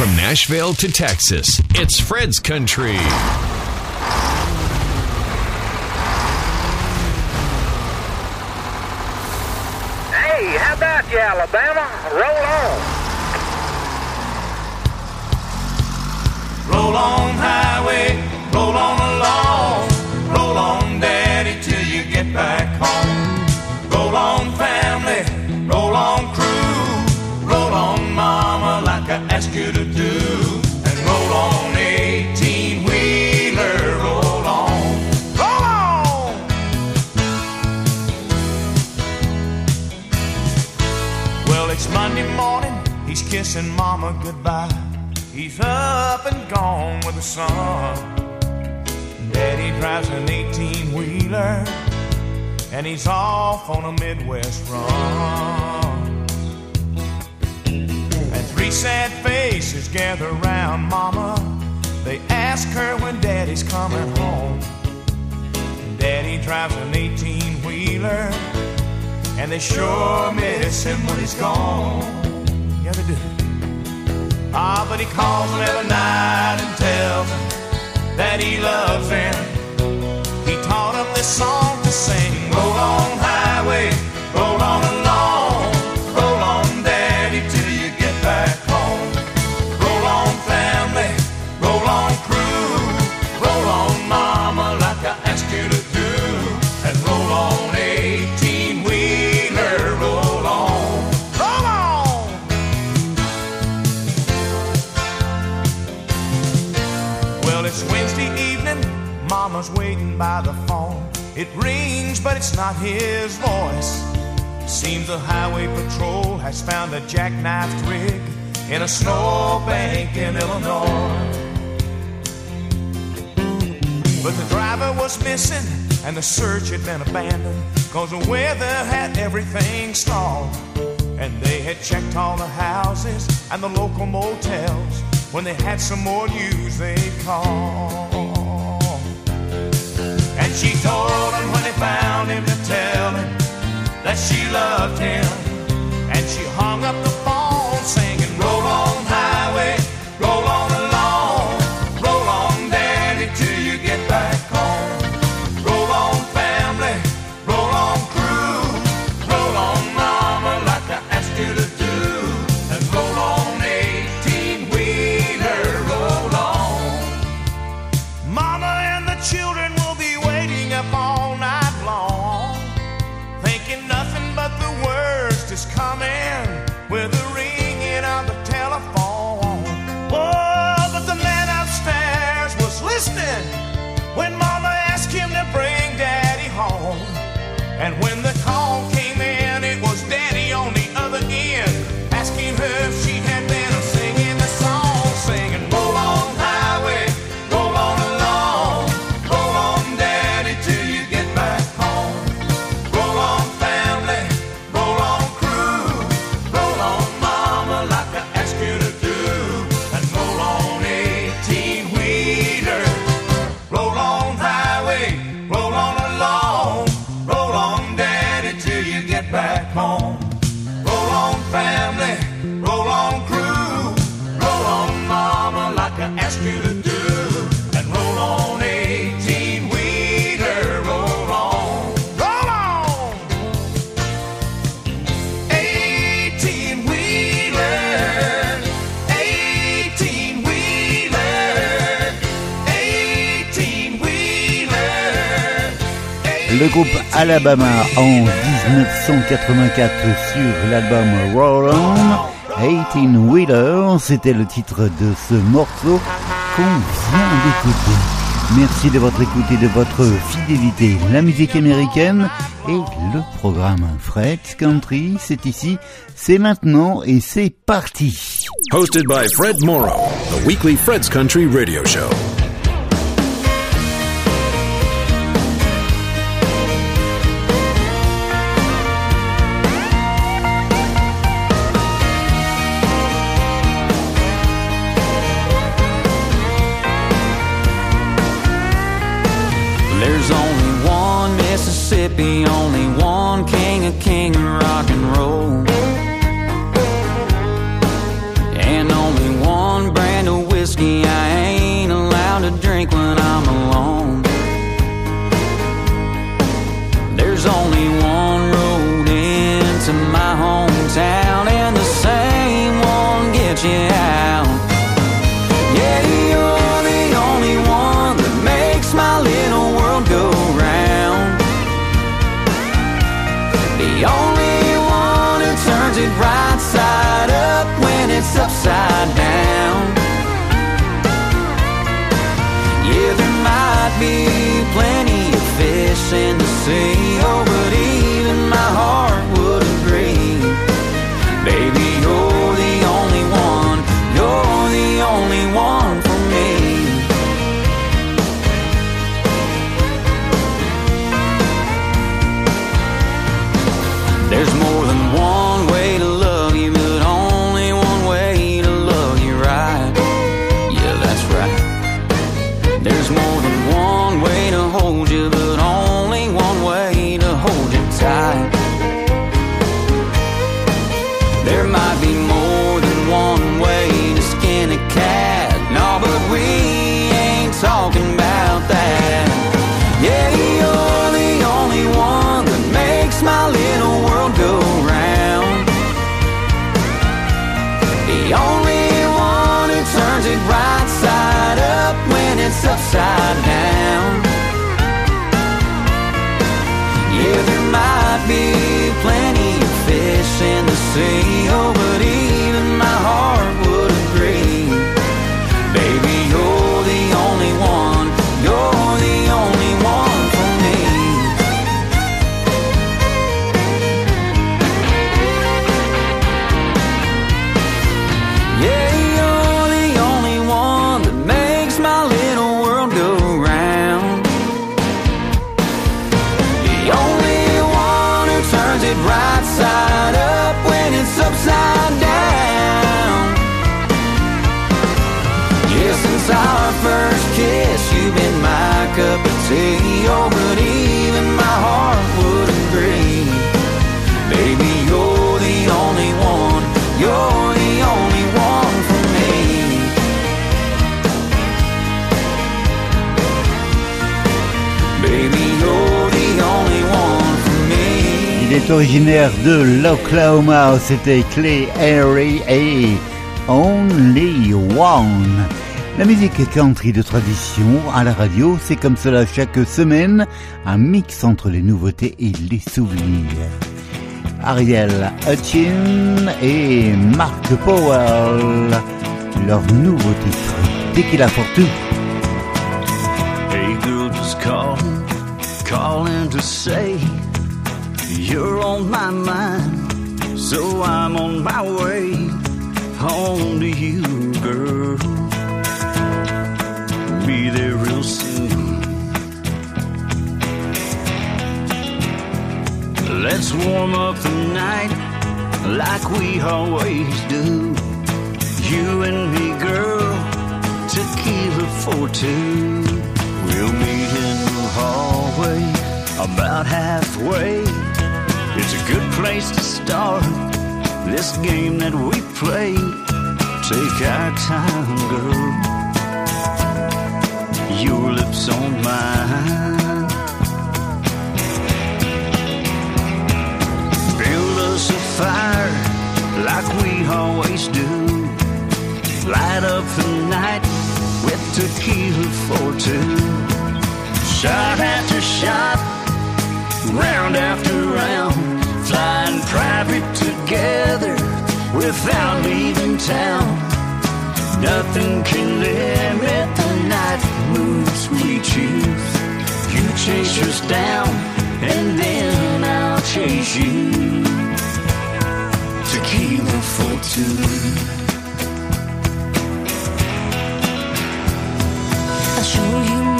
From Nashville to Texas, it's Fred's Country. Hey, how about you, Alabama? Roll on. Roll on, highway, roll on goodbye. He's up and gone with the sun. Daddy drives an 18 wheeler, and he's off on a Midwest run. And three sad faces gather round mama. They ask her when daddy's coming home. Daddy drives an 18 wheeler, and they sure miss him when he's gone. Yeah, they do. Ah, but he calls them every night and tells them that he loves them. He taught them this song to sing. Roll on, highway, it's Wednesday evening. Mama's waiting by the phone. It rings, but it's not his voice. Seems the highway patrol has found a jackknifed rig in a snowbank in Illinois. But the driver was missing and the search had been abandoned cause the weather had everything stalled. And they had checked all the houses and the local motels. When they had some more news, they'd call. And she told him when they found him to tell him that she loved him. And she hung up the Le groupe Alabama en 1984 sur l'album Roll On, 18 Wheeler, c'était le titre de ce morceau qu'on vient d'écouter. Merci de votre écoute et de votre fidélité. La musique américaine et le programme Fred's Country, c'est ici, c'est maintenant et c'est parti. Hosted by Fred Morrow, the weekly Fred's Country radio show. Right side up when it's upside down. Yeah, since our first kiss, you've been my cup of tea. Originaire de l'Oklahoma, c'était Clay Harry et Only One. La musique country de tradition à la radio, c'est comme cela chaque semaine, un mix entre les nouveautés et les souvenirs. Ariel Hutchin et Mark Powell, leur nouveau titre, Tequila for Two. Hey girl, just calling, calling to say you're on my mind. So I'm on my way home to you, girl. Be there real soon. Let's warm up the night like we always do. You and me, girl, tequila for two. We'll meet in the hallway about halfway. It's a good place to start this game that we play. Take our time, girl. Your lips on mine. Build us a fire like we always do. Light up the night with tequila for two. Shot after shot, round after without leaving town. Nothing can limit the night moves we choose. You chase us down, and then I'll chase you. Tequila for two. I'll show you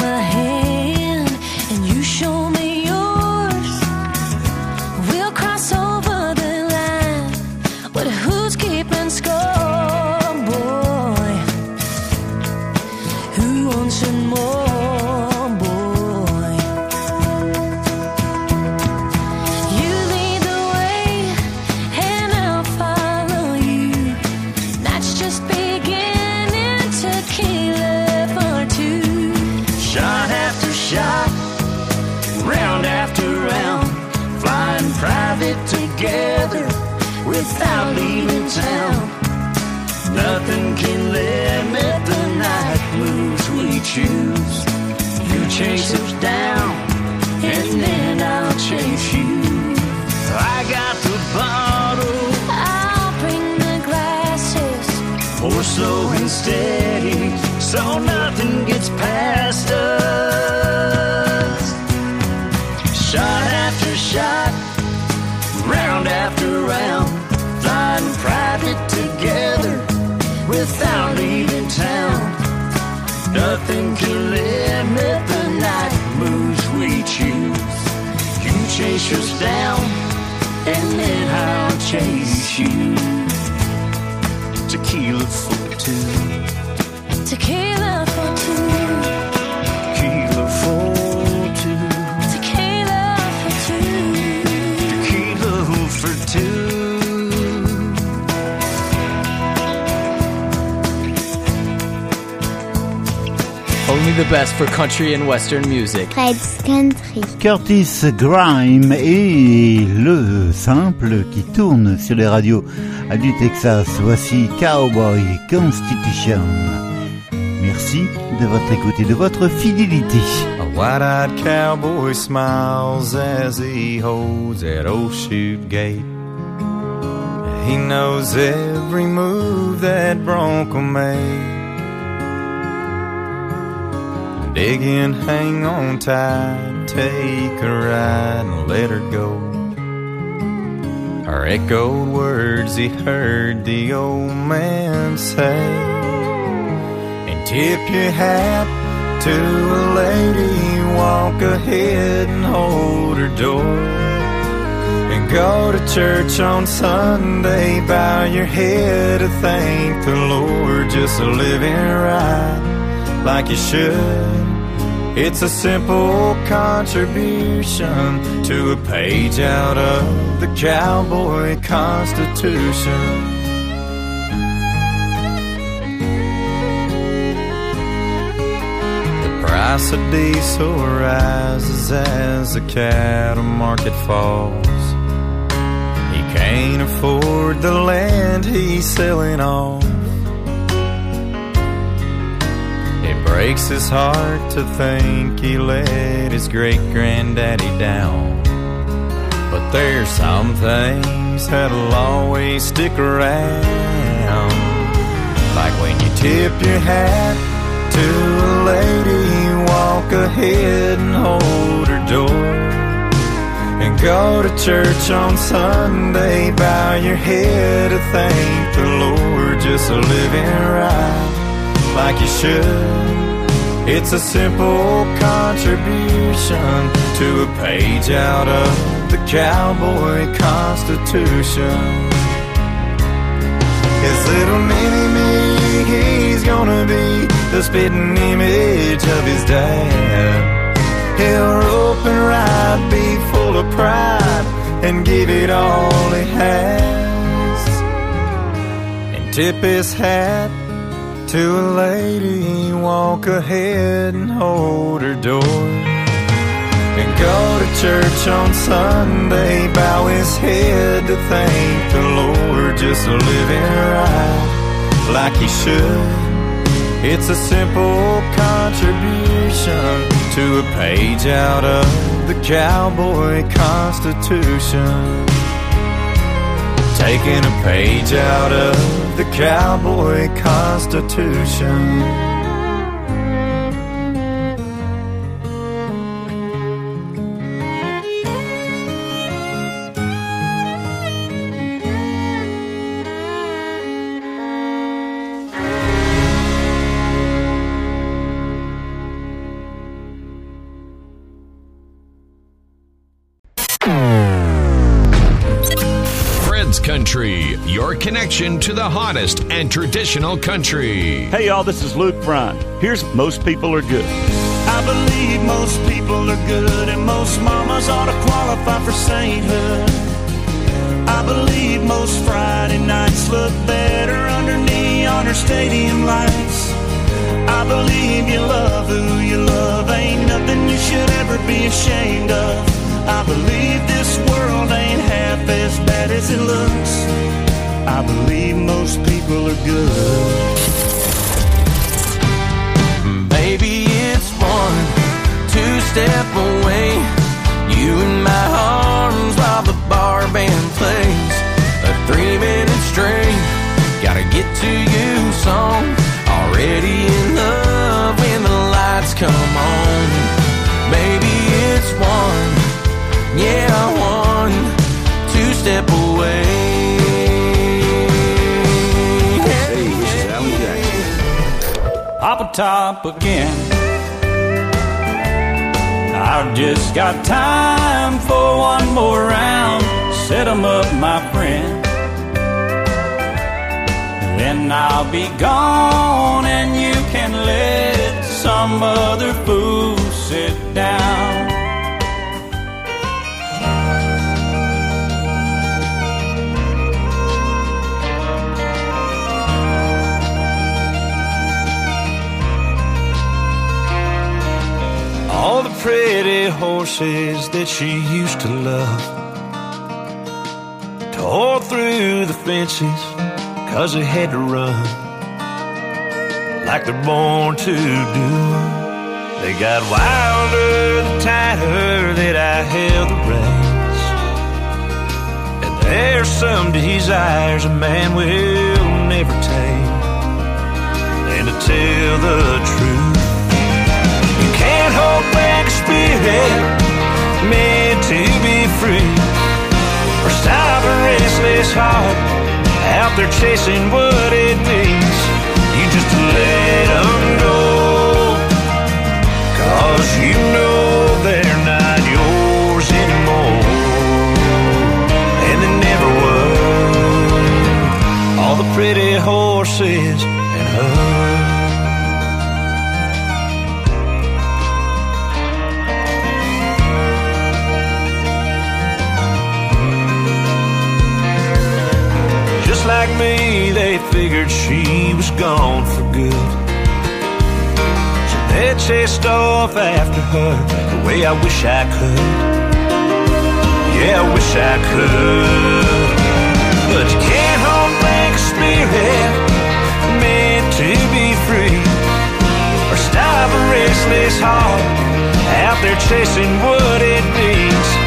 slow and steady, so nothing gets past us. Shot after shot, round after round, flying private together without leaving town. Nothing can limit the night moves we choose. You chase us down, and then I'll chase you. Tequila best for country and western music. Fred's Country. Curtis Grime et le simple qui tourne sur les radios du Texas. Voici Cowboy Constitution. Merci de votre écoute et de votre fidélité. A wide-eyed cowboy smiles as he holds that old chute gate. He knows every move that Bronco made. Dig in, hang on tight, take a ride and let her go. Are echoed words he heard the old man say. And tip your hat to a lady, walk ahead and hold her door. And go to church on Sunday, bow your head to thank the Lord, just a living right like you should. It's a simple contribution to a page out of the cowboy constitution. The price of diesel rises as the cattle market falls. He can't afford the land he's selling off. Breaks his heart to think he let his great granddaddy down. But there's some things that'll always stick around. Like when you tip your hat to a lady, walk ahead and hold her door. And go to church on Sunday, bow your head to thank the Lord, just a living right like you should. It's a simple contribution to a page out of the cowboy constitution. His little mini me, he's gonna be the spitting image of his dad. He'll rope and ride, be full of pride, and give it all he has. And tip his hat to a lady, walk ahead and hold her door. And go to church on Sunday, bow his head to thank the Lord, just a living right like he should. It's a simple contribution to a page out of the cowboy constitution. Taking a page out of the cowboy constitution. Connection to the hottest and traditional country. Hey y'all, this is Luke Bryan. Here's Most People Are Good. I believe most people are good and most mamas ought to qualify for sainthood. I believe most Friday nights look better under neon or stadium lights. I believe you love who you love, ain't nothing you should ever be ashamed of. I believe this world ain't half as bad as it looks. I believe most people are good. Baby, it's one, two step away. You in my arms while the bar band plays. A three minute straight. Gotta get to you song. Already in love when the lights come on. Baby, it's one, yeah, one, Top again. I've just got time for one more round. Set 'em up, my friend. Then I'll be gone and you can let some other fool sit down. Horses that she used to love tore through the fences cause they had to run. like they're born to do. They got wilder the tighter that I held the reins. And there's some desires a man will never tame. And to tell the truth, you can't hold back spirit meant to be free. Or stop a restless heart out there chasing what it means. You just let them go. Cause you know they're not yours anymore. And they never were. All the pretty horses and her. Like me, they figured she was gone for good. So they chased off after her the way I wish I could. Yeah, I wish I could. But you can't hold back a spirit meant to be free. Or stop a restless heart out there chasing what it means.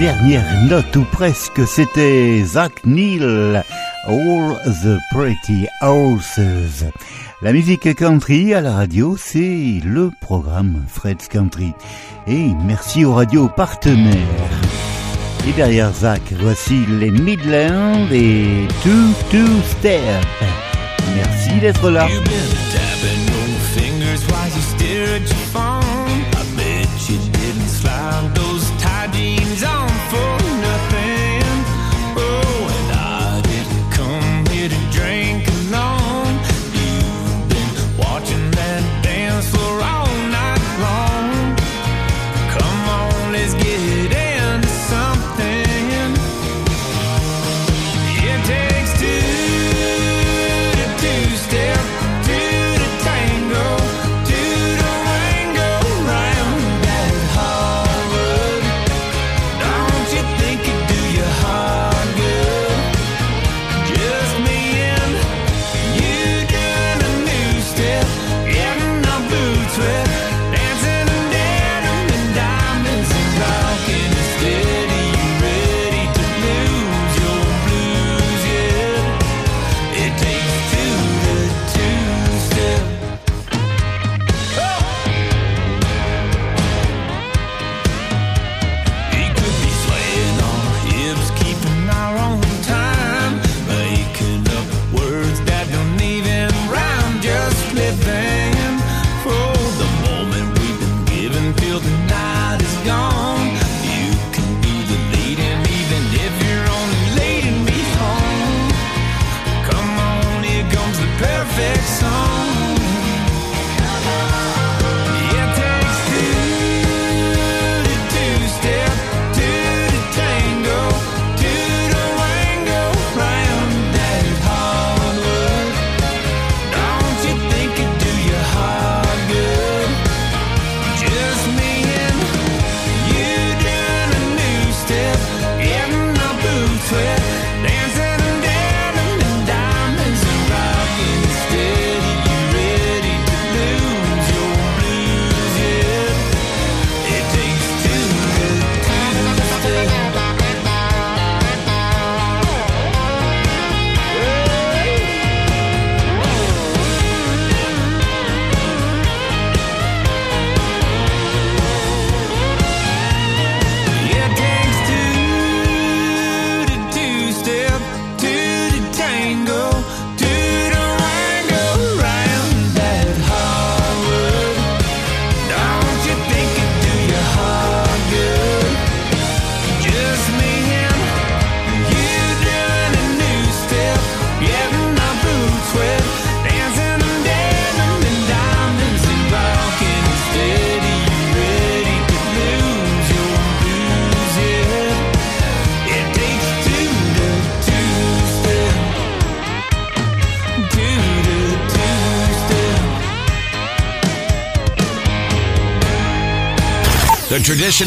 Dernière note ou presque, c'était Zach Neal, All the Pretty Horses. La musique country à la radio, c'est le programme Fred's Country. Et merci aux radios partenaires. Et derrière Zach, voici les Midlands et Two Two Step. Merci d'être là.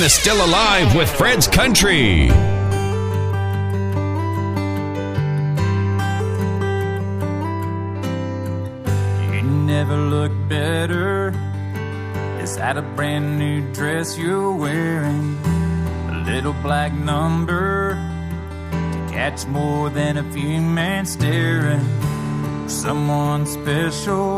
is still alive with Fred's Country. You never look better. Is that a brand new dress you're wearing? A little black number to catch more than a few men staring. Someone special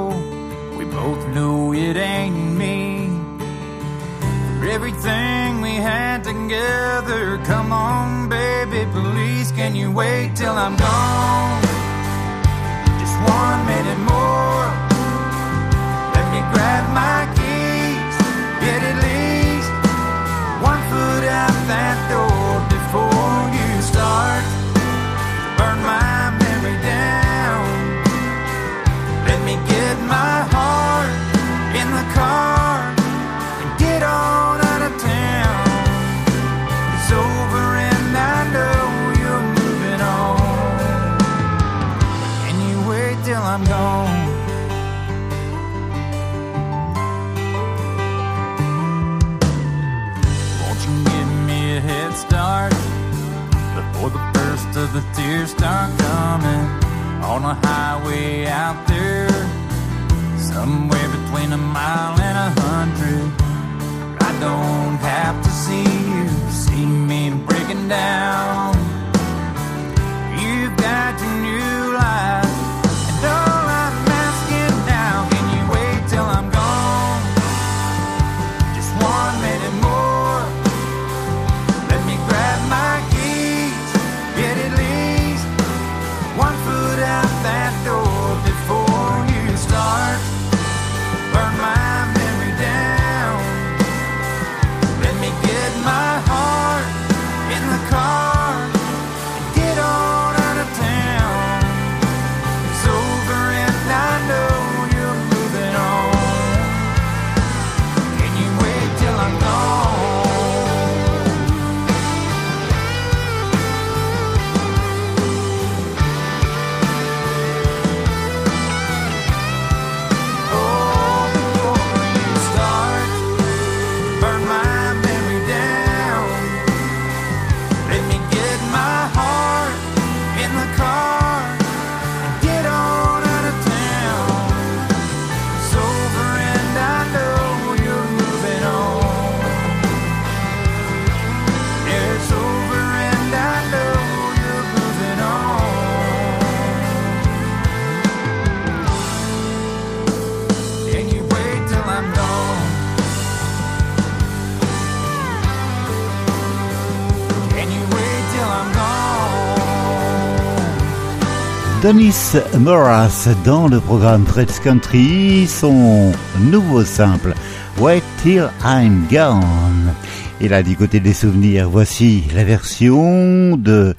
Donis Morris dans le programme Fred's Country, son nouveau simple Wait Till I'm Gone. Et là, du côté des souvenirs, voici la version de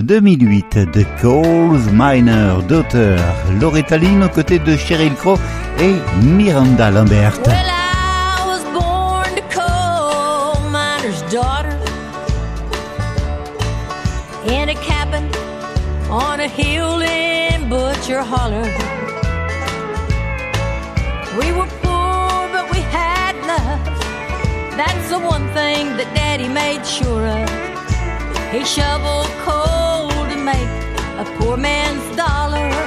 2008 de Coles Minor d'auteur Loretta Lynn aux côtés de Cheryl Crow et Miranda Lambert. In a cabin on a hill your holler. We were poor, but we had love. That's the one thing that Daddy made sure of. He shoveled coal to make a poor man's dollar.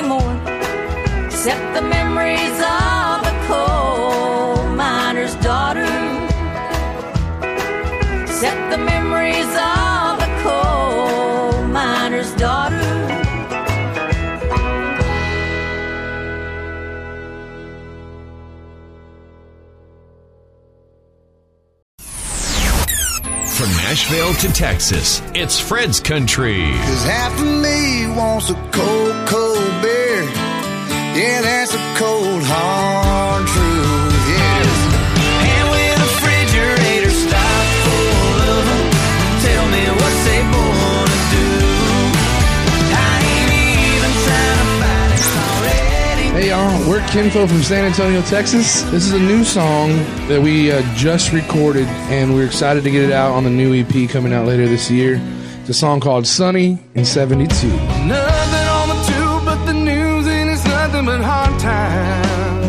Anymore. Except the memories to Texas, it's Fred's Country. Cause half of me wants a cold, cold beer. Yeah, that's a cold, hard Kin Faux from San Antonio, Texas. This is a new song that we uh, just recorded, and we're excited to get it out on the new EP coming out later this year. It's a song called Sunny in 72. Nothing on the tube but the news, and it's nothing but hard times.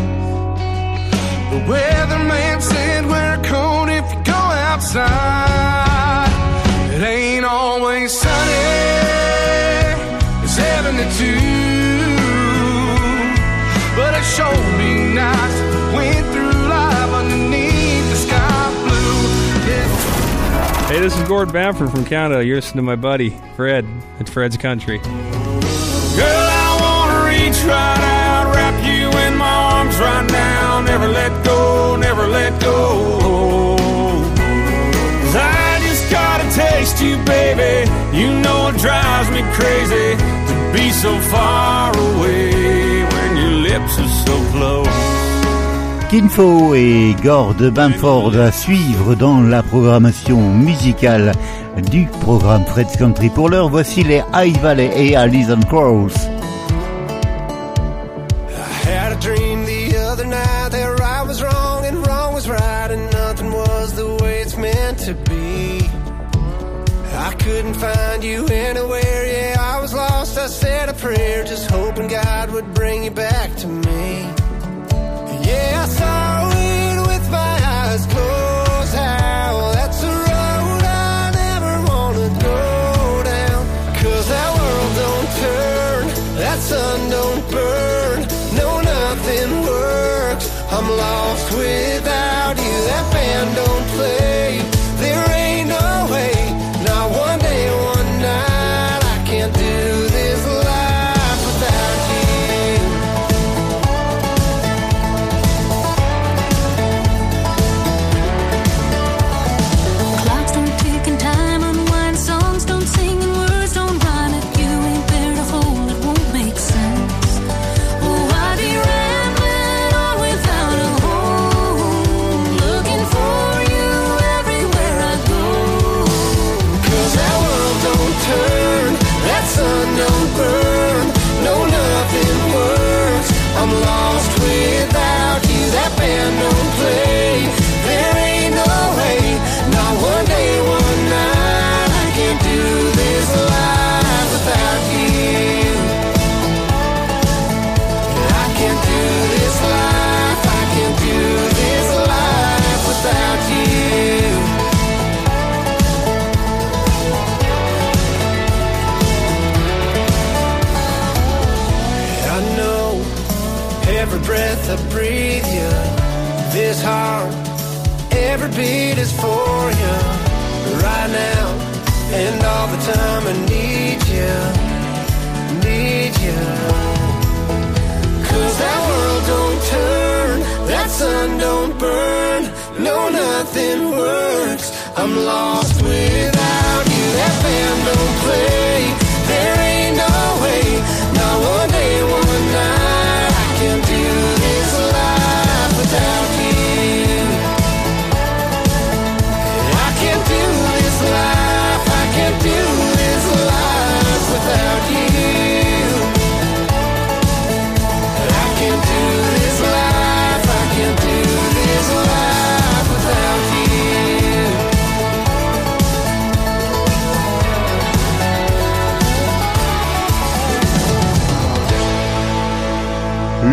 The weatherman said wear a coat if you go outside. It ain't always sunny. It's 72. Hey, this is Gord Bamford from Canada. You're listening to my buddy, Fred, at Fred's Country. Girl, I wanna reach right out, wrap you in my arms right now. Never let go, never let go. 'Cause I just gotta taste you, baby. You know it drives me crazy to be so far Kinfo et Gord Bamford à suivre dans la programmation musicale du programme Fred's Country. Pour l'heure, voici les High Valley et Alison Krauss. I had a dream the other night that right was wrong and wrong was right and nothing was the way it's meant to be. I couldn't find you anywhere, I said a prayer, just hoping God would bring you back to me. Yeah, I saw it with my I breathe you. This heart, every beat is for you. Right now and all the time I need you, need you. Cause that world don't turn, that sun don't burn, no nothing works. I'm lost without you, that band don't play. There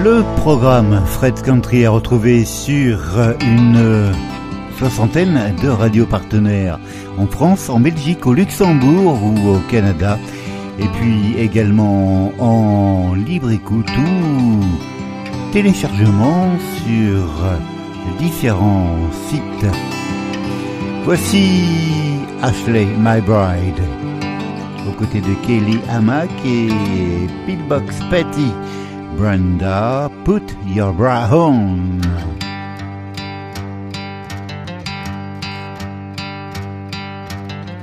Le programme Fred Country est retrouvé sur une soixantaine de radios partenaires en France, en Belgique, au Luxembourg ou au Canada. Et puis également en libre écoute ou téléchargement sur différents sites. Voici Ashley My Bride aux côtés de Kelly Hamack et Pillbox Patty. Brenda, put your bra on.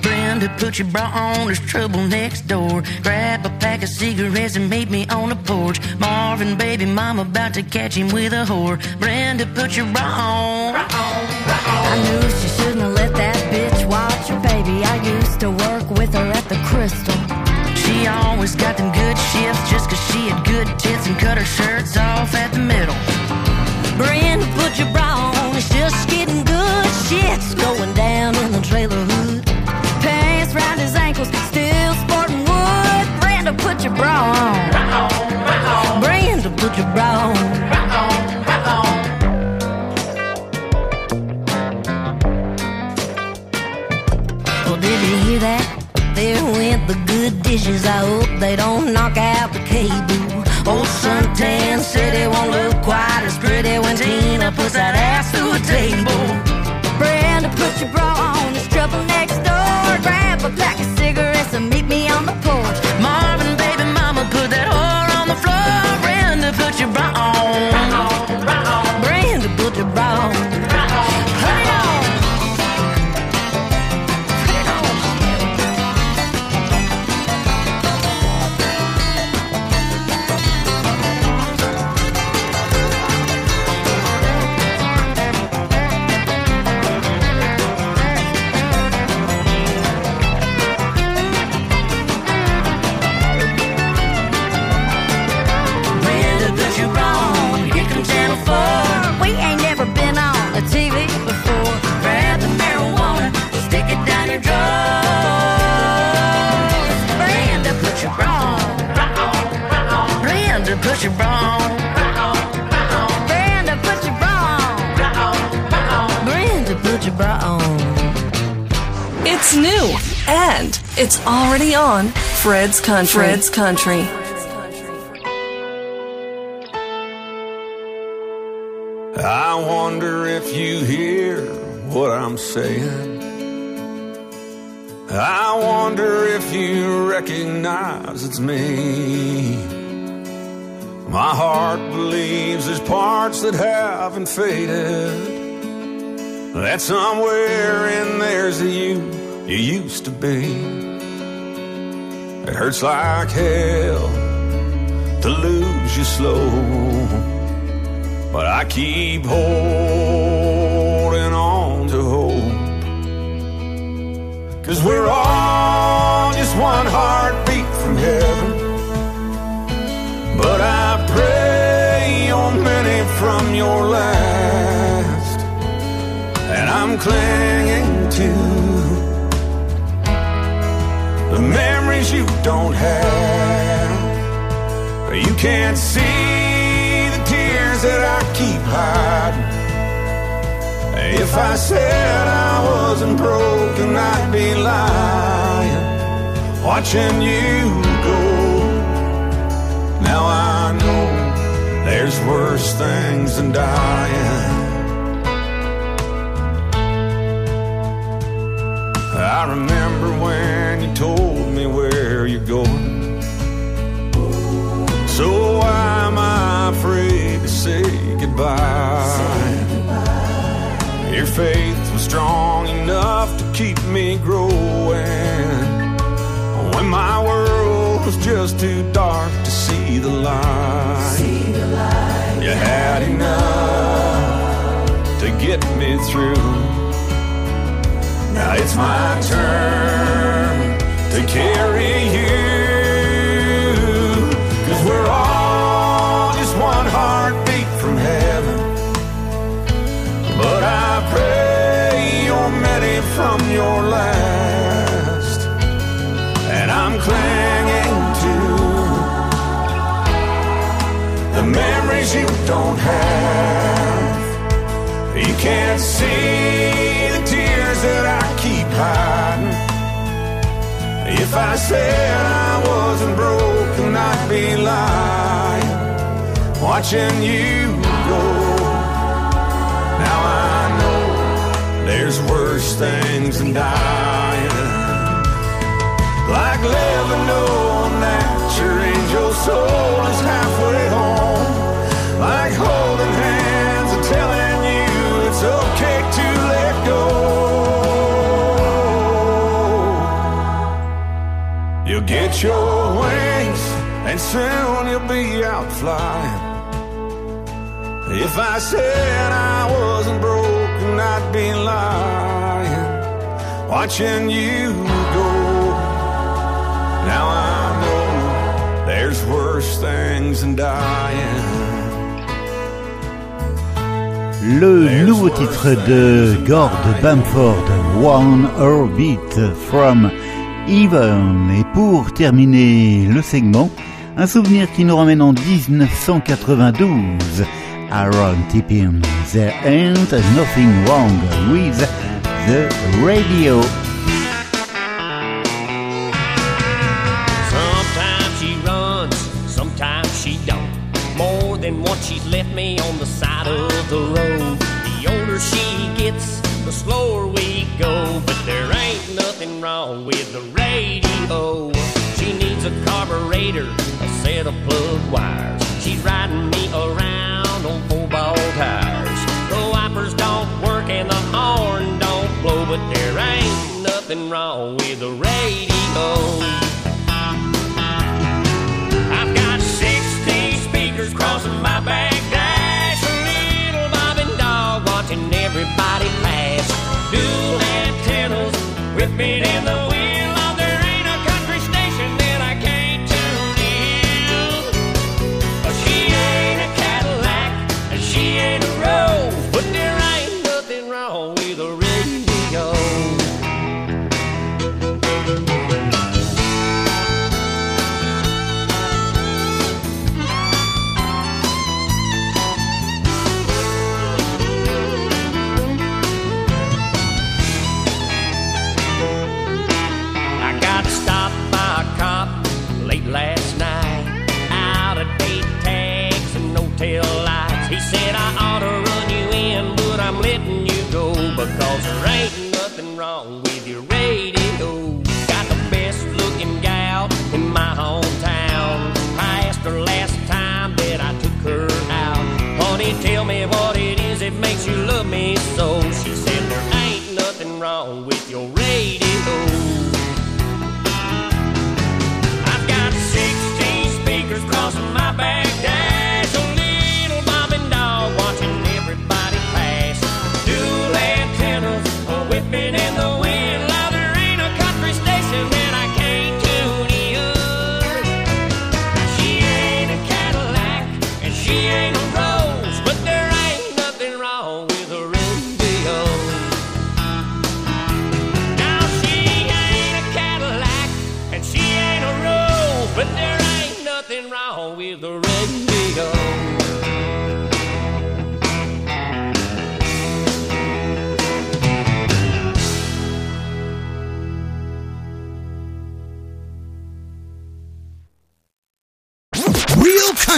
Brenda, put your bra on, there's trouble next door. Grab a pack of cigarettes and meet me on the porch. Marvin, baby, mom about to catch him with a whore. Brenda, put your bra on. I knew she shouldn't have let that bitch watch her baby. I used to work with her at the Crystal. She always got them good shifts just cause she had good tits and cut her shirts off at the middle. Brenda, put your bra on, it's just getting good. Shit's going down the dishes. I hope they don't knock out the cable. Old suntan it won't look quite as pretty when Tina puts that ass to a table. Brenda, put your bra on. It's trouble next door. Grab a pack of cigarettes and meet me on the porch. Marvin, baby, mama, put that whore on the floor. Brenda, put your bra on. Brenda, It's new and it's already on Fred's Country. Fred's Country. I wonder if you hear what I'm saying. I wonder if you recognize it's me. My heart believes there's parts that haven't faded. That somewhere in there's a you you used to be. It hurts like hell to lose you slow. But I keep holding on to hope. Cause we're all just one heartbeat from heaven. But I pray you're many from your last. And I'm clinging to the memories you don't have. You can't see the tears that I keep hiding. If I said I wasn't broken, I'd be lying. Watching you go. Now I know there's worse things than dying. I remember when told me where you're going. So why am I afraid to say goodbye? Your faith was strong enough to keep me growing. When my world was just too dark to see the light. You had enough to get me through. Now it's my turn to carry you. Cause we're all just one heartbeat from heaven. But I pray you're many from your last. And I'm clinging to the memories you don't have. You can't see the tears that I keep hiding. If I said I wasn't broken, I'd be lying, watching you go. Now I know there's worse things than dying, like living knowing that your angel soul is halfway. Get your wings, and soon you'll be out flying. If I said I wasn't broken, I'd be lying. Watching you go. Now I know there's worse things than dying. le nouveau titre de Gord Bamford, One Orbit from Even. Et pour terminer le segment, un souvenir qui nous ramène en 1992. Aaron Tippin, There Ain't Nothing Wrong with the Radio wrong with the radio. you love me.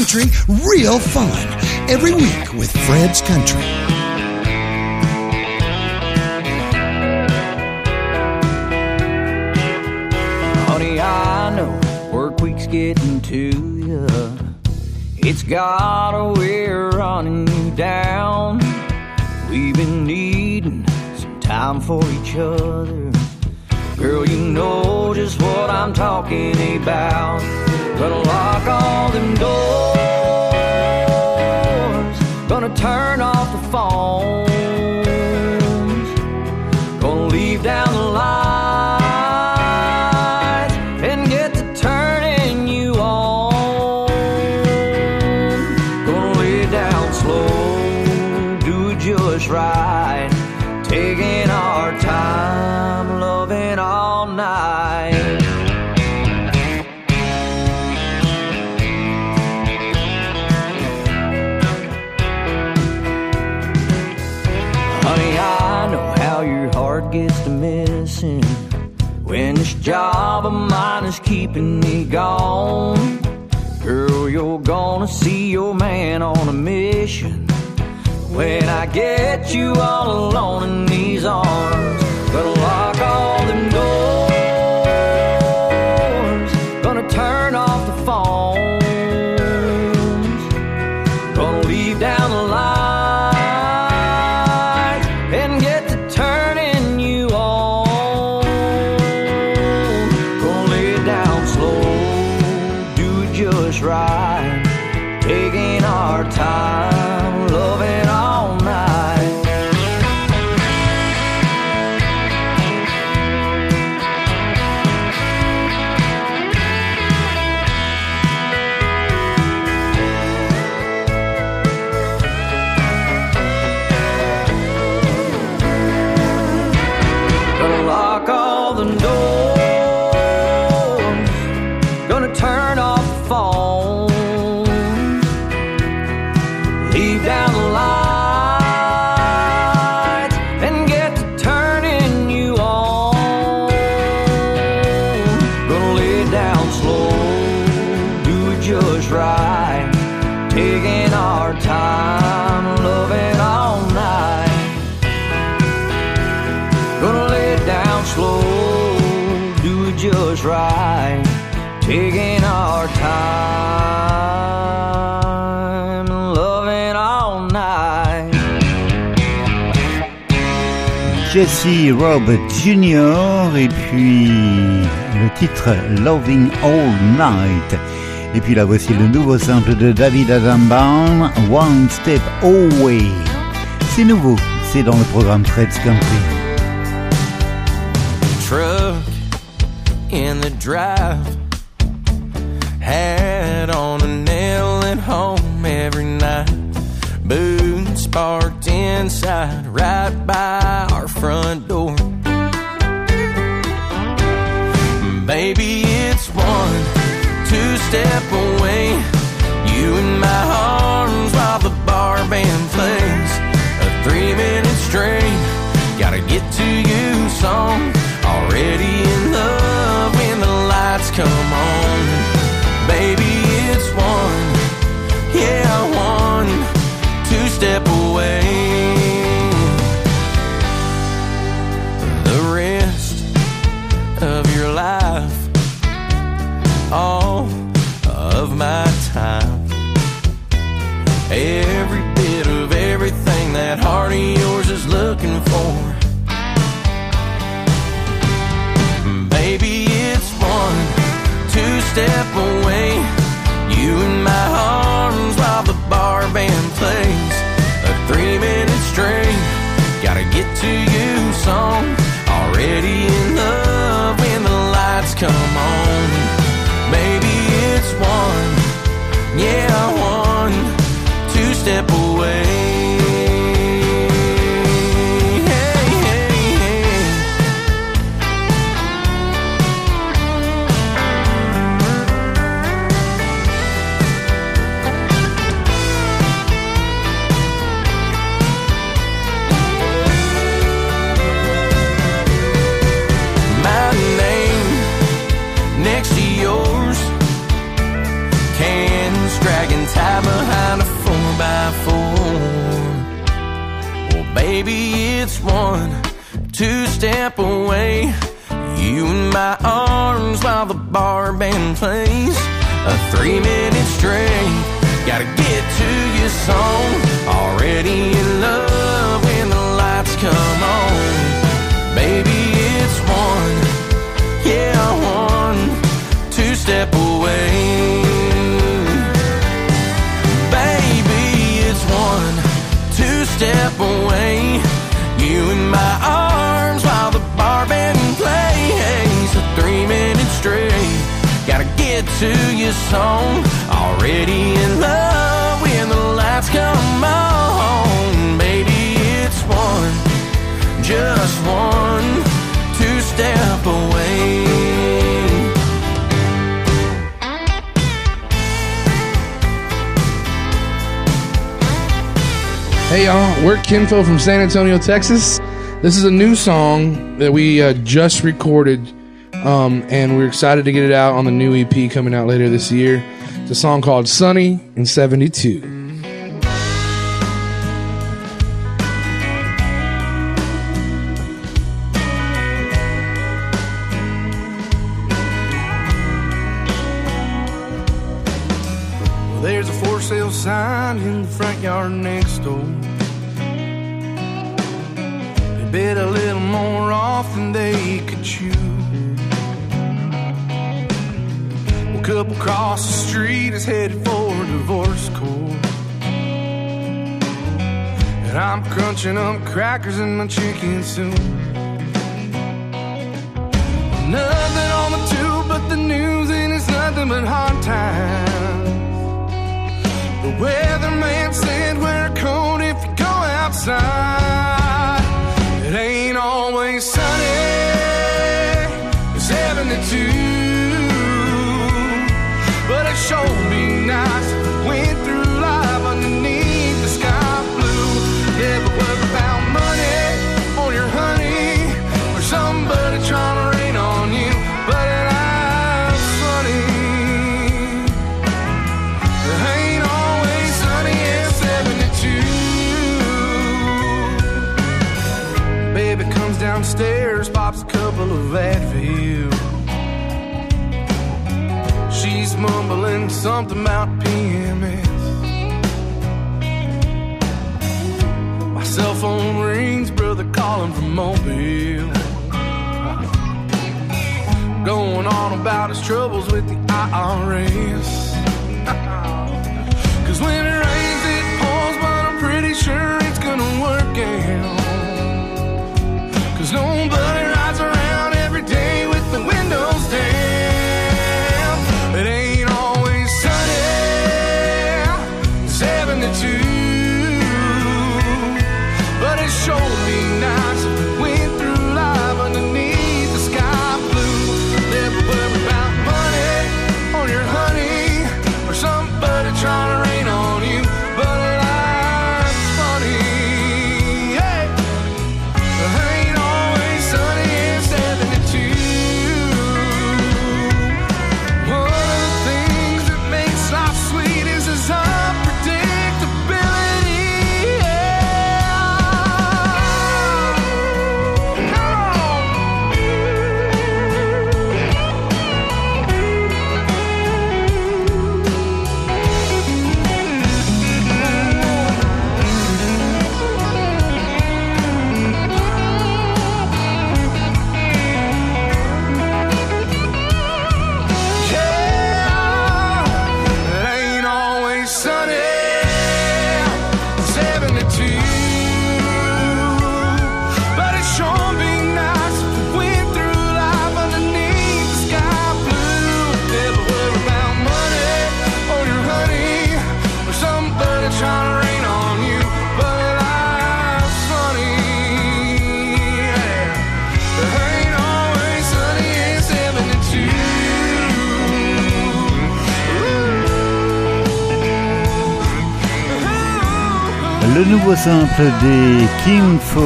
country real fun every week with Fred's Country. Honey, I know work week's getting to you. It's got a we're running you down. We've been needing some time for each other. Girl, you know just what I'm talking about. Gonna lock all them doors turn off the phone. When I get you all alone in these arms. Jesse Rob Jr. et puis le titre Loving All Night. Et puis là voici le nouveau simple de David Adam Brown, One Step Away. C'est nouveau, c'est dans le programme Fred's Country. truck in the drive. Had on a nail at home every night. Boots parked inside, right by front door. Baby, it's one, two step away. You in my arms while the bar band plays. A three minute straight. Gotta get to you song. Already in love when the lights come on. Yours is looking for. Baby, it's one, two step away. You in my arms while the bar band plays. A three minute straight. Gotta get to you song. Already in love when the lights come on. Baby, it's one. Yeah, one, two step away. Baby, it's one, two step away. You in my arms while the bar band plays. A three minute straight. Gotta get to your song. Already in love when the lights come on. Baby, it's one. Yeah, one, two step away. Step away. You in my arms while the bar band plays. A three minute straight. Gotta get to your song. Already in love when the lights come on. Baby, it's one, just one, two step away. Hey y'all, we're Kin Faux from San Antonio, Texas. This is a new song that we uh, just recorded, um, and we're excited to get it out on the new EP coming out later this year. It's a song called Sunny and 72. In the front yard next door. They bid a little more off than they could chew. Well, couple across the street is headed for a divorce court. And I'm crunching up crackers in my chicken soup. Nothing on the tube but the news, and it's nothing but hard times. The weatherman said wear a coat if you go outside. It ain't always sunny. It's 72. Couple of Advil. She's mumbling something about PMS. My cell phone rings, brother calling from Mobile. Going on about his troubles with the IRS. Cause when it rains, it pours, but I'm pretty sure it's gonna work out. Cause nobody Le nouveau simple des King Fo,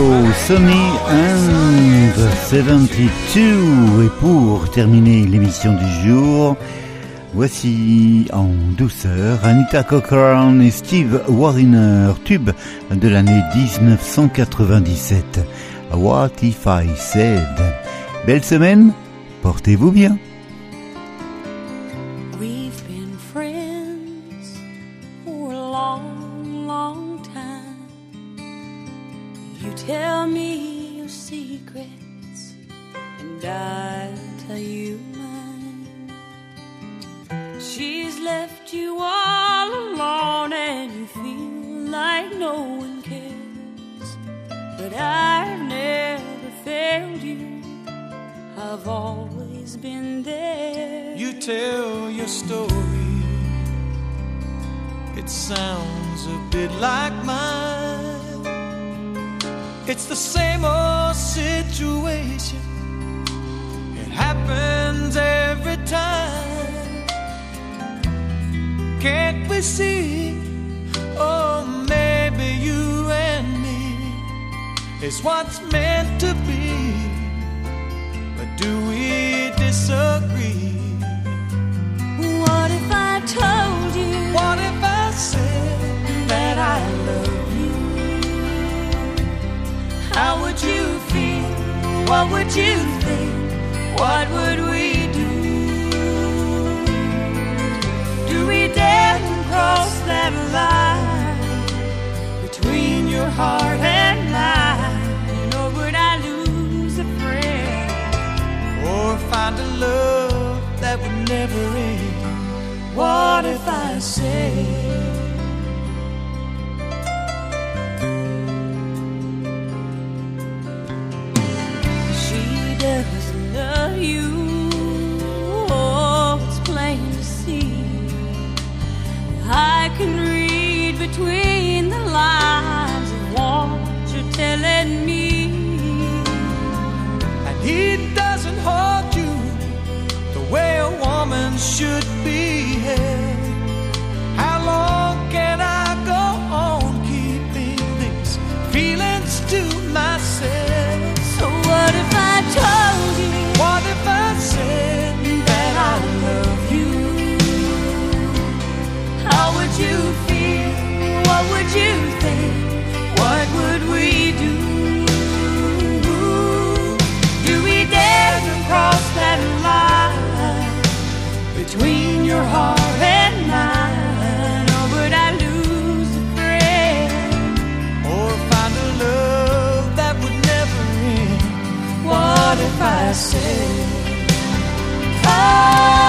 Sunny and 72. Et pour terminer l'émission du jour, voici en douceur Anita Cochran et Steve Wariner, tube de l'année 1997. What if I said? Belle semaine, portez-vous bien. What would you think? What would we do? Do we dare to cross that line between your heart and mine? Or would I lose a friend or find a love that would never end? What if I say? between the lines. nascer. Ah,